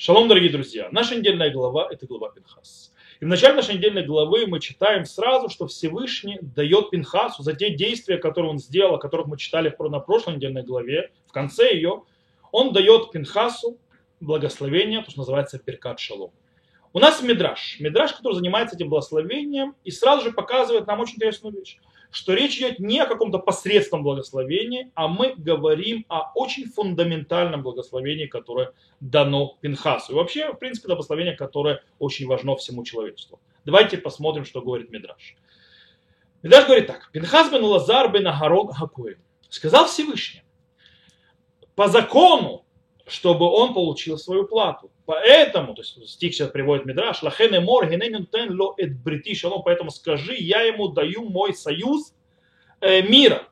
Шалом, дорогие друзья. Наша недельная глава – это глава Пинхас. И в начале нашей недельной главы мы читаем сразу, что Всевышний дает Пинхасу за те действия, которые он сделал, о которых мы читали на прошлой недельной главе, в конце ее, он дает Пинхасу благословение, то, что называется Перкат Шалом. У нас Мидраш. Мидраш, который занимается этим благословением и сразу же показывает нам очень интересную вещь что речь идет не о каком-то посредственном благословении, а мы говорим о очень фундаментальном благословении, которое дано Пинхасу. И вообще, в принципе, благословение, которое очень важно всему человечеству. Давайте посмотрим, что говорит Мидраш. Мидраш говорит так. Пинхас бен Лазар бен Агарон Хакуэ. Сказал Всевышний, по закону, чтобы он получил свою плату. Поэтому, то есть стих сейчас приводит Мидраш, лахене мор тен ло эт брити шалом, поэтому скажи, я ему даю мой союз э, мира.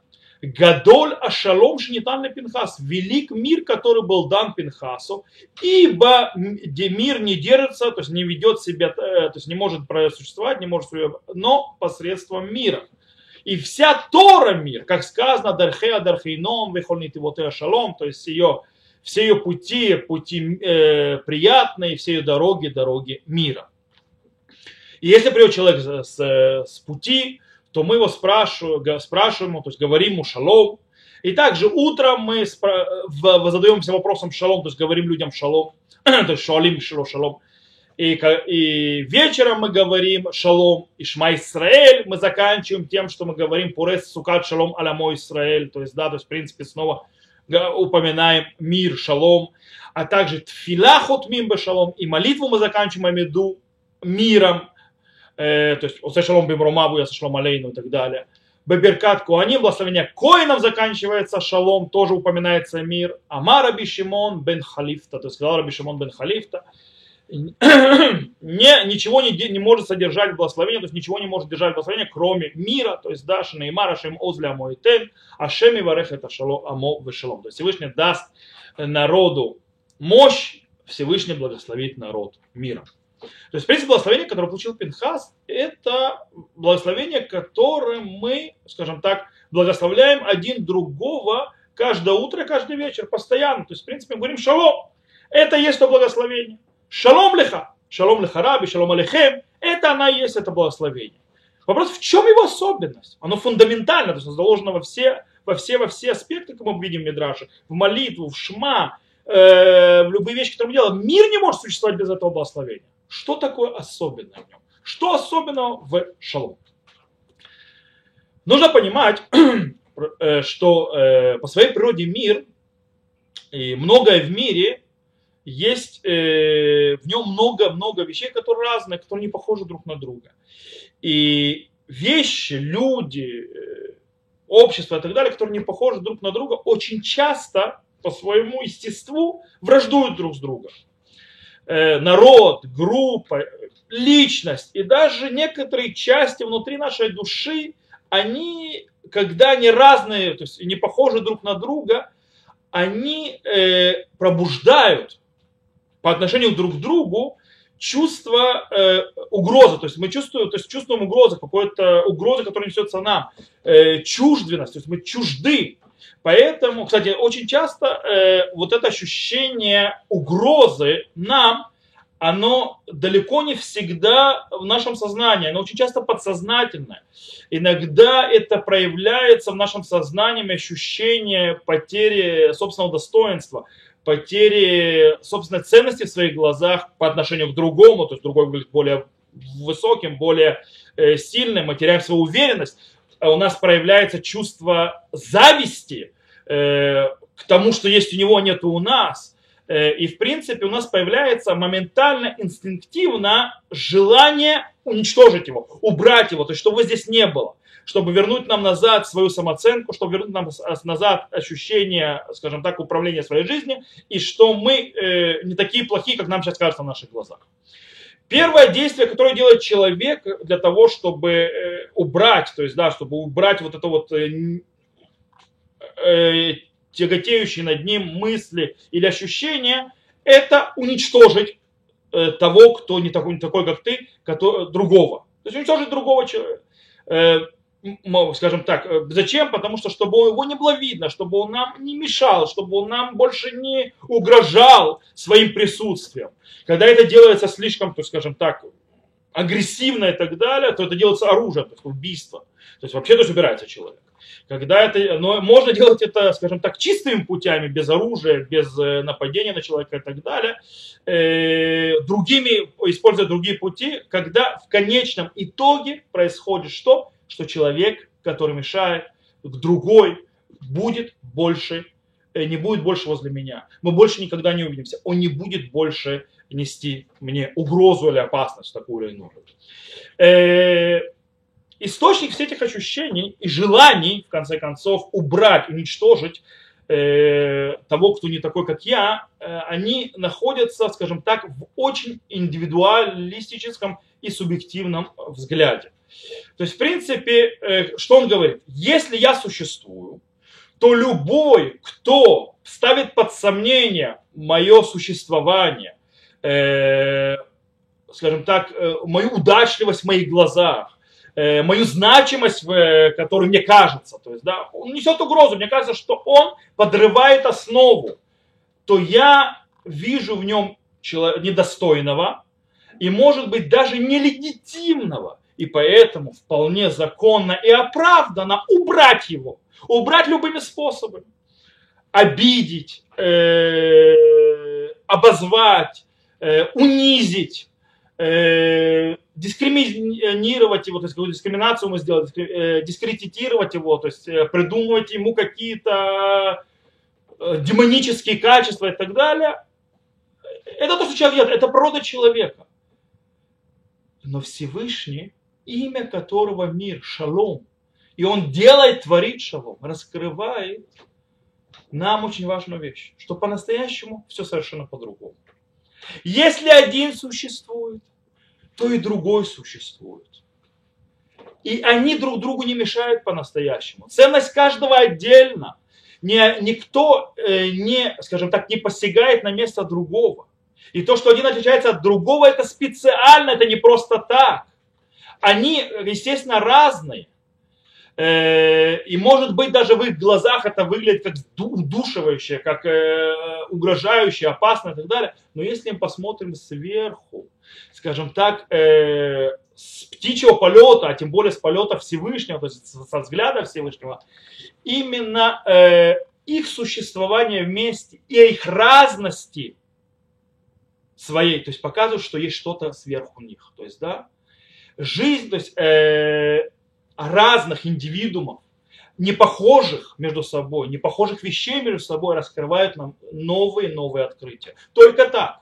Гадоль ашалом шнитан Пинхас, велик мир, который был дан Пинхасу, ибо мир не держится, то есть не ведет себя, э, то есть не может существовать, не может, но посредством мира. И вся Тора мир, как сказано, дархеа дархейном, вехольнит его шалом, то есть ее все ее пути, пути э, приятные, все ее дороги, дороги мира. И если придет человек с, с пути, то мы его спрашиваем, спрашиваем, то есть говорим ему шалом. И также утром мы спра- задаемся вопросом шалом, то есть говорим людям шалом, то есть шалим шалом. И, и вечером мы говорим шалом и шма Исраэль, мы заканчиваем тем, что мы говорим пурес сукат шалом аля мой Исраэль, то есть да, то есть в принципе снова упоминаем мир, шалом, а также тфила хотмим шалом, и молитву мы заканчиваем меду миром, э, то есть осе шалом бимромаву, я шалом алейну и так далее. Беберкат Куаним, благословение Коинов заканчивается, шалом, тоже упоминается мир. Амар Раби Шимон бен Халифта, то есть сказал Раби Шимон бен Халифта, не, ничего не, не может содержать благословение, то есть ничего не может держать благословение, кроме мира, то есть дашь Неймара Шем Озля Мойтен, Ашем Варех это шалом, Амо Вешалом. То есть Всевышний даст народу мощь, Всевышний благословит народ мира. То есть, принцип благословения, которое получил Пинхас, это благословение, которым мы, скажем так, благословляем один другого каждое утро, каждый вечер, постоянно. То есть, в принципе, мы говорим шалом. Это есть то благословение. Шалом леха, шалом леха раби, шалом алейхем, это она и есть это благословение. Вопрос, в чем его особенность? Оно фундаментально, то есть заложено во все, во все, во все аспекты, как мы видим в Мидраше, в молитву, в шма, э, в любые вещи, которые мы делаем. Мир не может существовать без этого благословения. Что такое особенное в нем? Что особенного в шалом? Нужно понимать, э, что э, по своей природе мир и многое в мире есть э, в нем много-много вещей, которые разные, которые не похожи друг на друга. И вещи, люди, э, общество и так далее, которые не похожи друг на друга, очень часто по своему естеству враждуют друг с другом. Э, народ, группа, личность и даже некоторые части внутри нашей души, они, когда они разные, то есть не похожи друг на друга, они э, пробуждают по отношению друг к другу чувство э, угрозы, то есть мы чувствуем, то есть чувствуем угрозу, какую-то угрозу, которая несется нам, э, чужденность, то есть мы чужды. Поэтому, кстати, очень часто э, вот это ощущение угрозы нам, оно далеко не всегда в нашем сознании, оно очень часто подсознательное. Иногда это проявляется в нашем сознании ощущение потери собственного достоинства, потери собственной ценности в своих глазах по отношению к другому, то есть другой выглядит более высоким, более э, сильным, мы теряем свою уверенность, а у нас проявляется чувство зависти э, к тому, что есть у него, нет у нас. Э, и в принципе у нас появляется моментально, инстинктивно желание уничтожить его, убрать его, то есть чтобы здесь не было чтобы вернуть нам назад свою самооценку, чтобы вернуть нам назад ощущение, скажем так, управления своей жизнью, и что мы э, не такие плохие, как нам сейчас кажется в наших глазах. Первое действие, которое делает человек для того, чтобы э, убрать, то есть, да, чтобы убрать вот это вот э, э, тяготеющие над ним мысли или ощущения, это уничтожить э, того, кто не такой, не такой, как ты, который, другого. То есть уничтожить другого человека. Э, скажем так, э, зачем? Потому что, чтобы его не было видно, чтобы он нам не мешал, чтобы он нам больше не угрожал своим присутствием. Когда это делается слишком, то, скажем так, агрессивно и так далее, то это делается оружием, то есть убийство. То есть вообще то есть убирается человек. Когда это, но можно делать это, скажем так, чистыми путями, без оружия, без э, нападения на человека и так далее, э, другими, используя другие пути, когда в конечном итоге происходит что? Что человек, который мешает, другой будет больше, э, не будет больше возле меня. Мы больше никогда не увидимся. Он не будет больше нести мне угрозу или опасность такую или иную. Источник всех этих ощущений и желаний, в конце концов, убрать, уничтожить э, того, кто не такой, как я, э, они находятся, скажем так, в очень индивидуалистическом и субъективном взгляде. То есть, в принципе, э, что он говорит? Если я существую, то любой, кто ставит под сомнение мое существование, э, скажем так, э, мою удачливость в моих глазах, Э, мою значимость, которую мне кажется, то есть, да, он несет угрозу, мне кажется, что он подрывает основу, то я вижу в нем недостойного и, может быть, даже нелегитимного, и поэтому вполне законно и оправданно убрать его, убрать любыми способами, обидеть, э, обозвать, э, унизить, э, дискриминировать его, то есть дискриминацию мы сделали, э, дискредитировать его, то есть э, придумывать ему какие-то э, демонические качества и так далее. Это то, что человек делает, это природа человека. Но Всевышний, имя которого мир, шалом, и он делает, творит шалом, раскрывает нам очень важную вещь, что по-настоящему все совершенно по-другому. Если один существует, то и другой существует. И они друг другу не мешают по-настоящему. Ценность каждого отдельно. Не, никто э, не, скажем так, не посягает на место другого. И то, что один отличается от другого, это специально, это не просто так. Они, естественно, разные. Э, и может быть даже в их глазах это выглядит как удушивающее, как э, угрожающее, опасно и так далее. Но если мы посмотрим сверху, скажем так, э, с птичьего полета, а тем более с полета Всевышнего, то есть со взгляда Всевышнего, именно их существование вместе и их разности своей, то есть показывают, что есть что-то сверху них. То есть, да, жизнь, то есть разных индивидуумов, не похожих между собой, не похожих вещей между собой раскрывают нам новые новые открытия. Только так.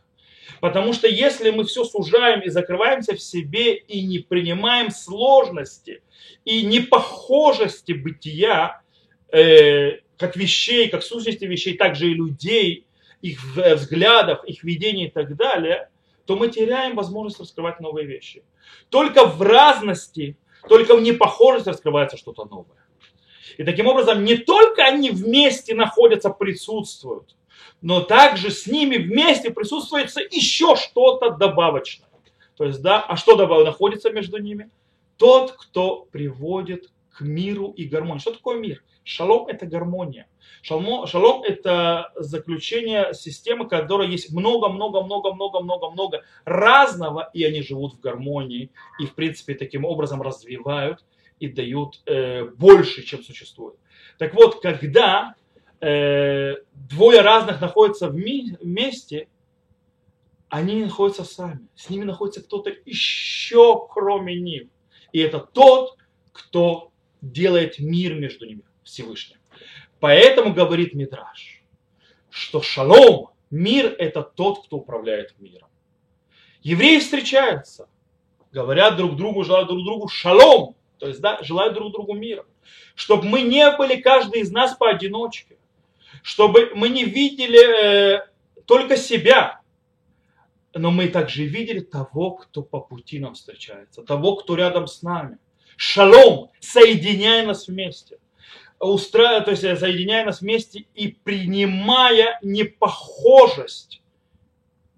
Потому что если мы все сужаем и закрываемся в себе и не принимаем сложности и непохожести бытия, э, как вещей, как сущности вещей, так же и людей, их взглядов, их видений и так далее, то мы теряем возможность раскрывать новые вещи. Только в разности только в непохожести раскрывается что-то новое. И таким образом не только они вместе находятся, присутствуют, но также с ними вместе присутствует еще что-то добавочное. То есть, да, а что добавочно находится между ними? Тот, кто приводит к миру и гармонии. Что такое мир? Шалом – это гармония. Шалом, шалом – это заключение системы, которой есть много-много-много-много-много-много разного, и они живут в гармонии, и, в принципе, таким образом развивают и дают э, больше, чем существует. Так вот, когда э, двое разных находятся вместе, они не находятся сами. С ними находится кто-то еще, кроме них. И это тот, кто делает мир между ними, Всевышним. Поэтому говорит Мидраш, что шалом, мир это тот, кто управляет миром. Евреи встречаются, говорят друг другу, желают друг другу шалом, то есть да, желают друг другу мира. Чтобы мы не были каждый из нас поодиночке, чтобы мы не видели э, только себя, но мы также видели того, кто по пути нам встречается, того, кто рядом с нами. Шалом, соединяй нас вместе устраивая, то есть соединяя нас вместе и принимая непохожесть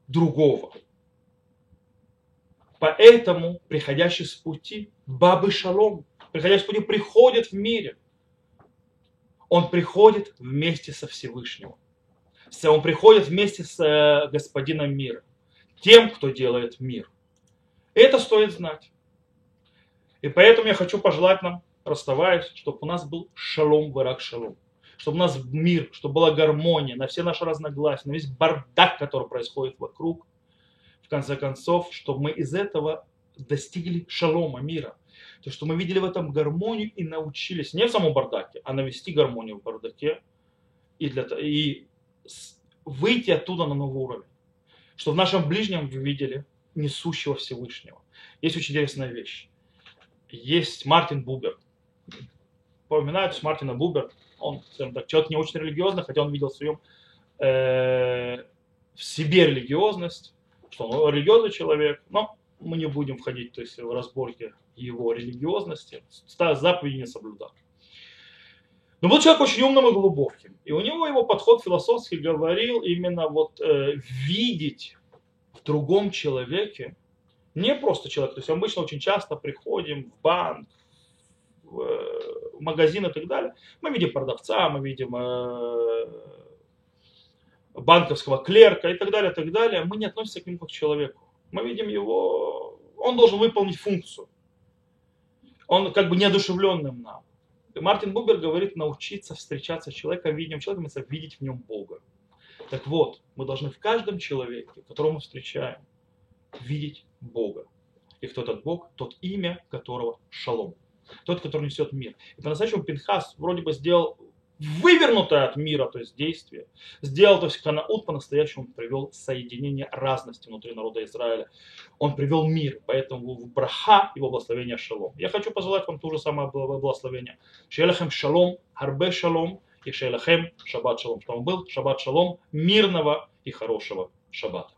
другого. Поэтому приходящий с пути Бабы Шалом приходящий пути приходит в мире. Он приходит вместе со Всевышним. Он приходит вместе с э, Господином мира, тем, кто делает мир. Это стоит знать. И поэтому я хочу пожелать нам, расставаясь, чтобы у нас был шалом, варак шалом. Чтобы у нас мир, чтобы была гармония на все наши разногласия, на весь бардак, который происходит вокруг. В конце концов, чтобы мы из этого достигли шалома, мира. То, что мы видели в этом гармонию и научились, не в самом бардаке, а навести гармонию в бардаке и, для, и выйти оттуда на новый уровень. Что в нашем ближнем вы видели несущего Всевышнего. Есть очень интересная вещь. Есть Мартин Бубер. Поминают Мартина Бубер. Он, скажем так, человек не очень религиозный, хотя он видел в своем э, в себе религиозность, что он религиозный человек, но мы не будем входить то есть, в разборки его религиозности, заповеди не соблюдал. Но был человек очень умным и глубоким. И у него его подход философский говорил именно вот э, видеть в другом человеке не просто человек. То есть обычно очень часто приходим в банк, в, э, магазин и так далее. Мы видим продавца, мы видим э, банковского клерка и так далее, и так далее. Мы не относимся к нему как к человеку. Мы видим его, он должен выполнить функцию. Он как бы неодушевленным нам. Мартин Бубер говорит научиться встречаться с человеком, видеть человеком, это видеть в нем Бога. Так вот, мы должны в каждом человеке, которого мы встречаем, видеть Бога. И кто этот Бог? Тот имя которого Шалом. Тот, который несет мир. И по-настоящему Пинхас вроде бы сделал вывернутое от мира, то есть действие, сделал, то есть Ханаут по-настоящему привел соединение разности внутри народа Израиля. Он привел мир, поэтому в браха его благословение шалом. Я хочу пожелать вам то же самое благословение. Шелахем шалом, харбе шалом и шелахем шаббат шалом. Чтобы был шаббат шалом мирного и хорошего шаббата.